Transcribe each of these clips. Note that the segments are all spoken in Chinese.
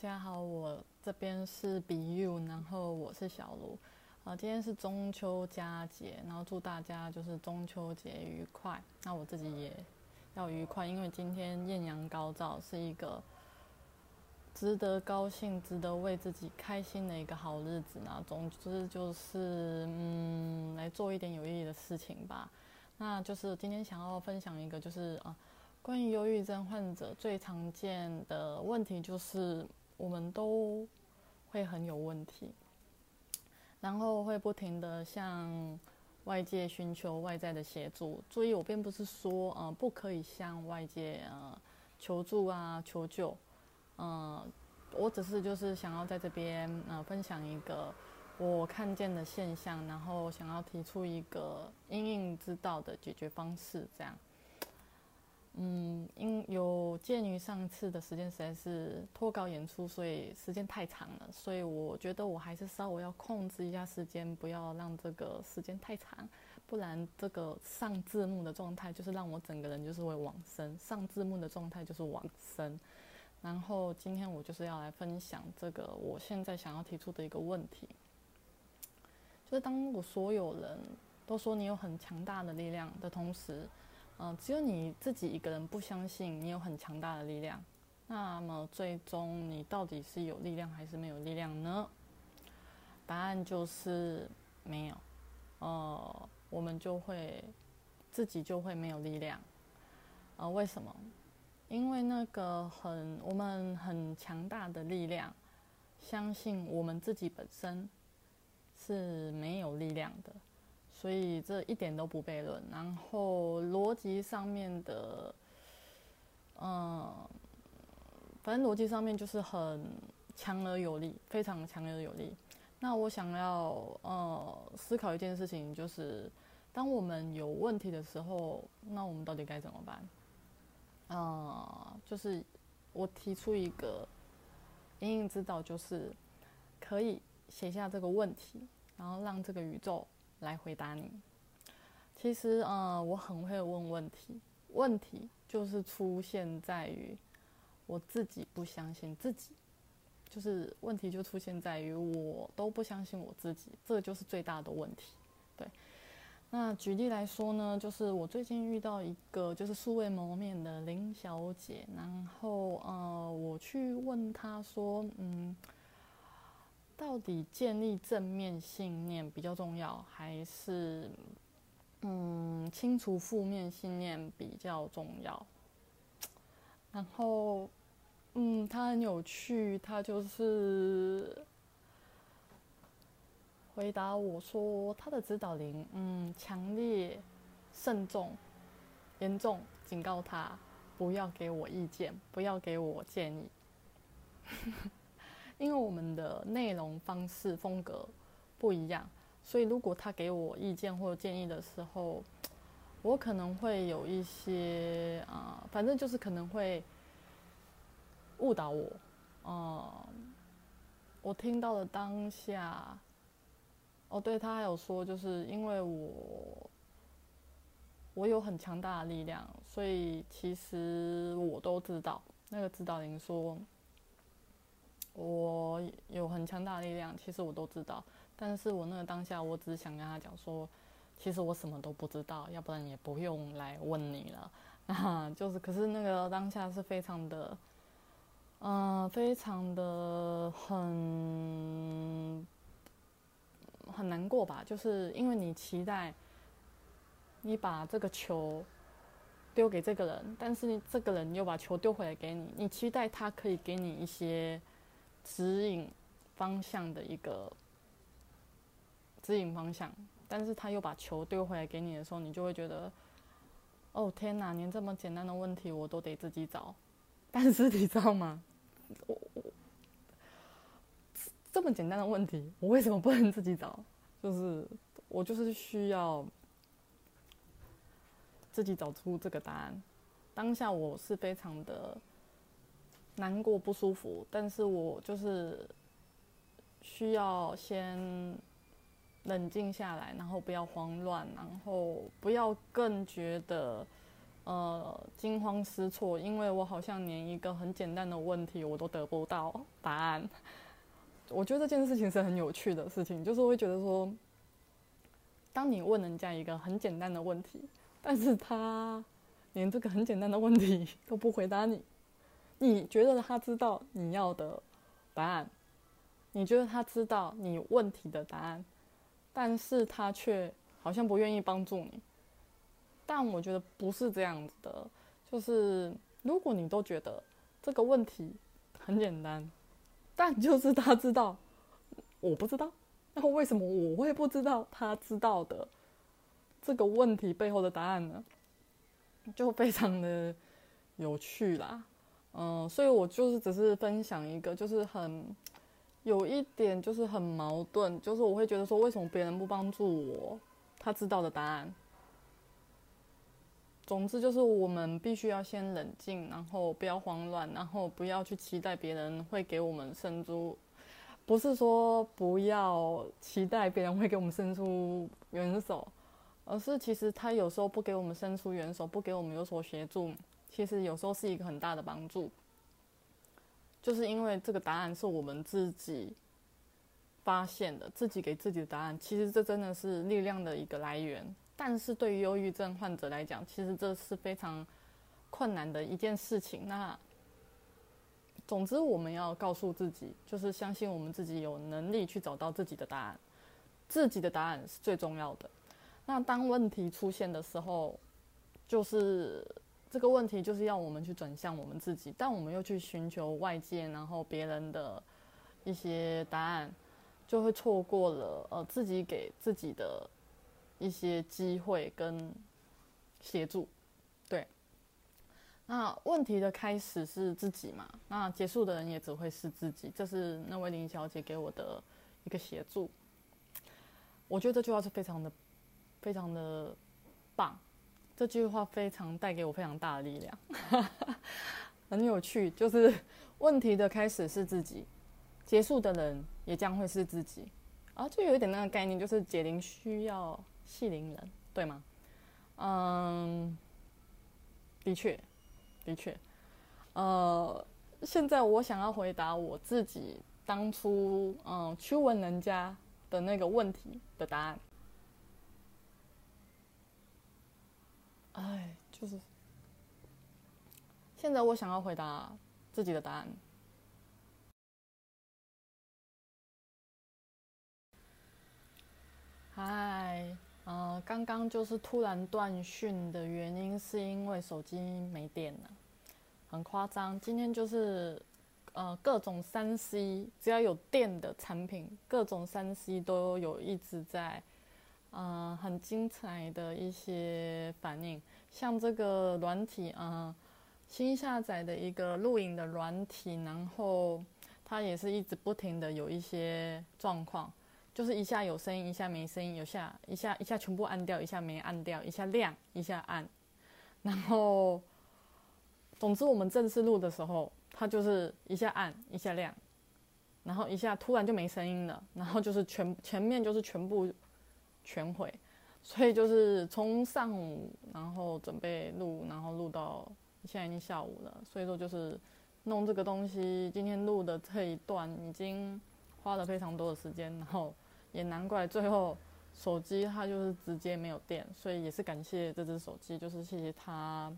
大家好，我这边是 b u 然后我是小卢，啊，今天是中秋佳节，然后祝大家就是中秋节愉快。那我自己也要愉快，因为今天艳阳高照，是一个值得高兴、值得为自己开心的一个好日子。那总之就是嗯，来做一点有意义的事情吧。那就是今天想要分享一个，就是啊。关于忧郁症患者最常见的问题就是，我们都会很有问题，然后会不停的向外界寻求外在的协助。注意，我并不是说，呃，不可以向外界呃求助啊、求救，呃，我只是就是想要在这边呃分享一个我看见的现象，然后想要提出一个因应之道的解决方式，这样。嗯，因有鉴于上次的时间实在是脱稿演出，所以时间太长了，所以我觉得我还是稍微要控制一下时间，不要让这个时间太长，不然这个上字幕的状态就是让我整个人就是会往生，上字幕的状态就是往生。然后今天我就是要来分享这个我现在想要提出的一个问题，就是当我所有人都说你有很强大的力量的同时。嗯，只有你自己一个人不相信你有很强大的力量，那么最终你到底是有力量还是没有力量呢？答案就是没有。呃，我们就会自己就会没有力量。呃，为什么？因为那个很我们很强大的力量，相信我们自己本身是没有力量的。所以这一点都不悖论，然后逻辑上面的，嗯，反正逻辑上面就是很强而有力，非常强而有力。那我想要呃思考一件事情，就是当我们有问题的时候，那我们到底该怎么办？啊，就是我提出一个隐隐之道，就是可以写下这个问题，然后让这个宇宙。来回答你。其实，呃，我很会问问题，问题就是出现在于我自己不相信自己，就是问题就出现在于我都不相信我自己，这就是最大的问题。对，那举例来说呢，就是我最近遇到一个就是素未谋面的林小姐，然后，呃，我去问她说，嗯。到底建立正面信念比较重要，还是嗯清除负面信念比较重要？然后嗯，他很有趣，他就是回答我说，他的指导灵嗯强烈、慎重、严重警告他不要给我意见，不要给我建议。因为我们的内容方式风格不一样，所以如果他给我意见或建议的时候，我可能会有一些啊，反正就是可能会误导我。啊，我听到了当下，哦，对他还有说，就是因为我我有很强大的力量，所以其实我都知道。那个指导灵说。我有很强大的力量，其实我都知道，但是我那个当下，我只想跟他讲说，其实我什么都不知道，要不然也不用来问你了。啊，就是，可是那个当下是非常的，嗯，非常的很很难过吧？就是因为你期待你把这个球丢给这个人，但是你这个人又把球丢回来给你，你期待他可以给你一些。指引方向的一个指引方向，但是他又把球丢回来给你的时候，你就会觉得，哦天哪，连这么简单的问题我都得自己找。但是你知道吗？我我这么简单的问题，我为什么不能自己找？就是我就是需要自己找出这个答案。当下我是非常的。难过不舒服，但是我就是需要先冷静下来，然后不要慌乱，然后不要更觉得，呃惊慌失措，因为我好像连一个很简单的问题我都得不到答案。我觉得这件事情是很有趣的事情，就是会觉得说，当你问人家一个很简单的问题，但是他连这个很简单的问题都不回答你，你觉得他知道你要的答案，你觉得他知道你问题的答案，但是他却好像不愿意帮助你。但我觉得不是这样子的，就是如果你都觉得这个问题很简单。但就是他知道，我不知道，那为什么我会不知道他知道的这个问题背后的答案呢？就非常的有趣啦，嗯，所以我就是只是分享一个，就是很有一点就是很矛盾，就是我会觉得说，为什么别人不帮助我，他知道的答案。总之就是我们必须要先冷静，然后不要慌乱，然后不要去期待别人会给我们伸出，不是说不要期待别人会给我们伸出援手，而是其实他有时候不给我们伸出援手，不给我们有所协助，其实有时候是一个很大的帮助，就是因为这个答案是我们自己发现的，自己给自己的答案，其实这真的是力量的一个来源。但是对于忧郁症患者来讲，其实这是非常困难的一件事情。那总之，我们要告诉自己，就是相信我们自己有能力去找到自己的答案，自己的答案是最重要的。那当问题出现的时候，就是这个问题就是要我们去转向我们自己，但我们又去寻求外界，然后别人的一些答案，就会错过了呃自己给自己的。一些机会跟协助，对。那问题的开始是自己嘛？那结束的人也只会是自己。这是那位林小姐给我的一个协助。我觉得这句话是非常的、非常的棒。这句话非常带给我非常大的力量，很有趣。就是问题的开始是自己，结束的人也将会是自己。啊，就有一点那个概念，就是解铃需要。系铃人，对吗？嗯，的确，的确。呃，现在我想要回答我自己当初嗯去问人家的那个问题的答案。哎，就是现在我想要回答自己的答案。嗨。呃，刚刚就是突然断讯的原因，是因为手机没电了，很夸张。今天就是，呃，各种三 C 只要有电的产品，各种三 C 都有一直在，呃，很精彩的一些反应。像这个软体，呃，新下载的一个录影的软体，然后它也是一直不停的有一些状况。就是一下有声音，一下没声音，有下一下一下全部按掉，一下没按掉，一下亮，一下暗，然后，总之我们正式录的时候，它就是一下暗，一下亮，然后一下突然就没声音了，然后就是全前面就是全部全毁，所以就是从上午然后准备录，然后录到现在已经下午了，所以说就是弄这个东西，今天录的这一段已经花了非常多的时间，然后。也难怪最后手机它就是直接没有电，所以也是感谢这只手机，就是谢谢它。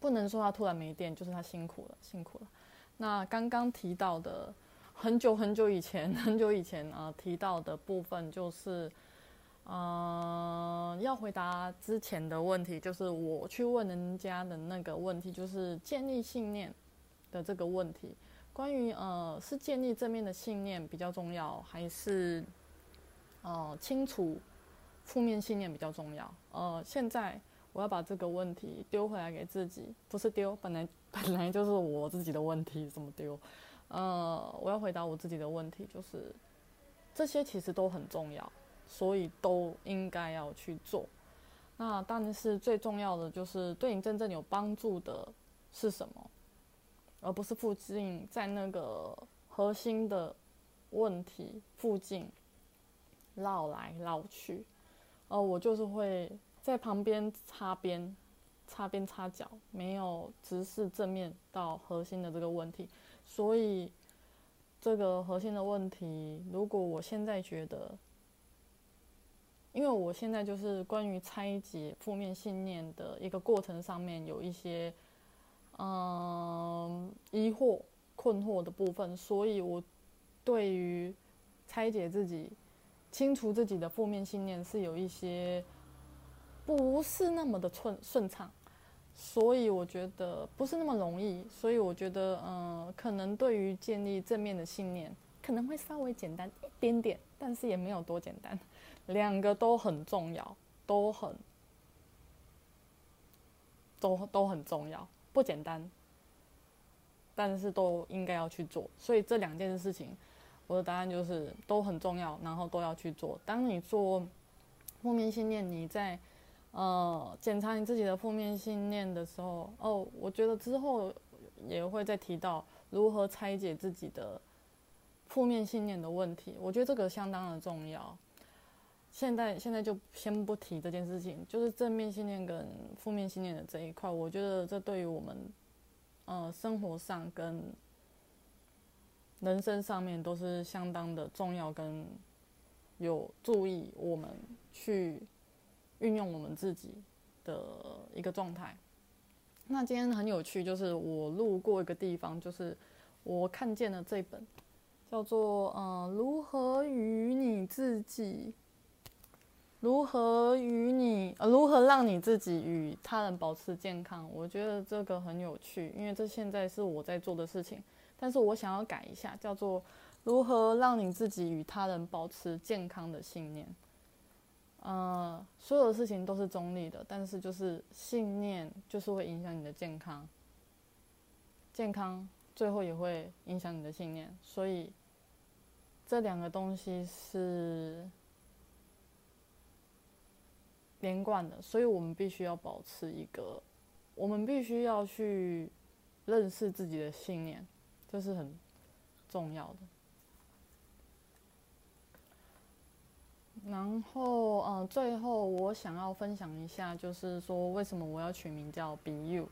不能说它突然没电，就是它辛苦了，辛苦了。那刚刚提到的很久很久以前，很久以前啊提到的部分，就是呃要回答之前的问题，就是我去问人家的那个问题，就是建立信念的这个问题。关于呃，是建立正面的信念比较重要，还是呃清除负面信念比较重要？呃，现在我要把这个问题丢回来给自己，不是丢，本来本来就是我自己的问题，怎么丢？呃，我要回答我自己的问题，就是这些其实都很重要，所以都应该要去做。那但是最重要的就是对你真正有帮助的是什么？而不是附近在那个核心的问题附近绕来绕去，呃，我就是会在旁边擦边，擦边擦角，没有直视正面到核心的这个问题。所以这个核心的问题，如果我现在觉得，因为我现在就是关于拆解负面信念的一个过程上面有一些嗯疑惑、困惑的部分，所以我对于拆解自己、清除自己的负面信念是有一些不是那么的顺顺畅，所以我觉得不是那么容易，所以我觉得嗯，可能对于建立正面的信念可能会稍微简单一点点，但是也没有多简单。两个都很重要，都很，都都很重要，不简单，但是都应该要去做。所以这两件事情，我的答案就是都很重要，然后都要去做。当你做负面信念，你在呃检查你自己的负面信念的时候，哦，我觉得之后也会再提到如何拆解自己的负面信念的问题。我觉得这个相当的重要。现在现在就先不提这件事情，就是正面信念跟负面信念的这一块，我觉得这对于我们，呃，生活上跟人生上面都是相当的重要，跟有注意我们去运用我们自己的一个状态。那今天很有趣，就是我路过一个地方，就是我看见了这本叫做《嗯，如何与你自己》。如何与你呃，如何让你自己与他人保持健康？我觉得这个很有趣，因为这现在是我在做的事情，但是我想要改一下，叫做如何让你自己与他人保持健康的信念。呃，所有的事情都是中立的，但是就是信念就是会影响你的健康，健康最后也会影响你的信念，所以这两个东西是。连贯的，所以我们必须要保持一个，我们必须要去认识自己的信念，这是很重要的。然后，呃，最后我想要分享一下，就是说为什么我要取名叫 “Be You”。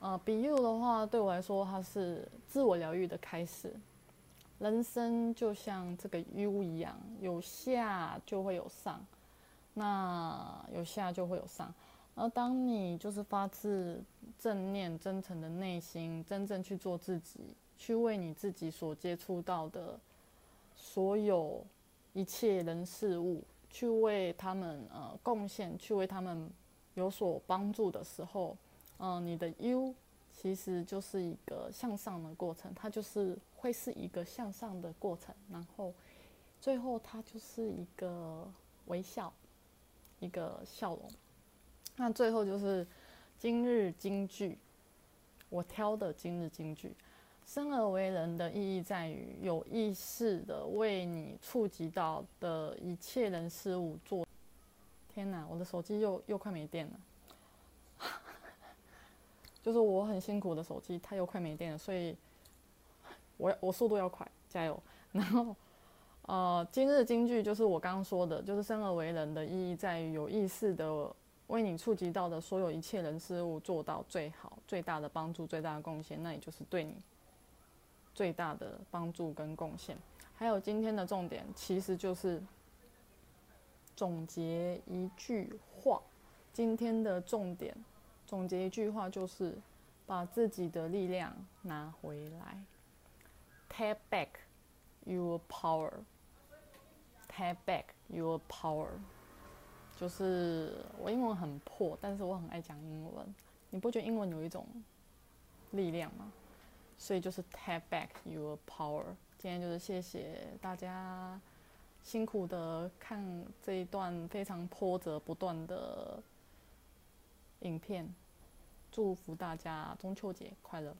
呃，“Be You” 的话，对我来说，它是自我疗愈的开始。人生就像这个 U 一样，有下就会有上。那有下就会有上，而当你就是发自正念、真诚的内心，真正去做自己，去为你自己所接触到的所有一切人事物，去为他们呃贡献，去为他们有所帮助的时候，嗯，你的 U 其实就是一个向上的过程，它就是会是一个向上的过程，然后最后它就是一个微笑。一个笑容。那最后就是今日金句，我挑的今日金句。生而为人的意义在于有意识的为你触及到的一切人事物做。天哪，我的手机又又快没电了。就是我很辛苦的手机，它又快没电了，所以我我速度要快，加油。然后。呃，今日金句就是我刚刚说的，就是生而为人的意义在于有意识的为你触及到的所有一切人事物做到最好、最大的帮助、最大的贡献，那也就是对你最大的帮助跟贡献。还有今天的重点，其实就是总结一句话。今天的重点，总结一句话就是把自己的力量拿回来，take back your power。Take back your power，就是我英文很破，但是我很爱讲英文。你不觉得英文有一种力量吗？所以就是 take back your power。今天就是谢谢大家辛苦的看这一段非常波折不断的影片，祝福大家中秋节快乐。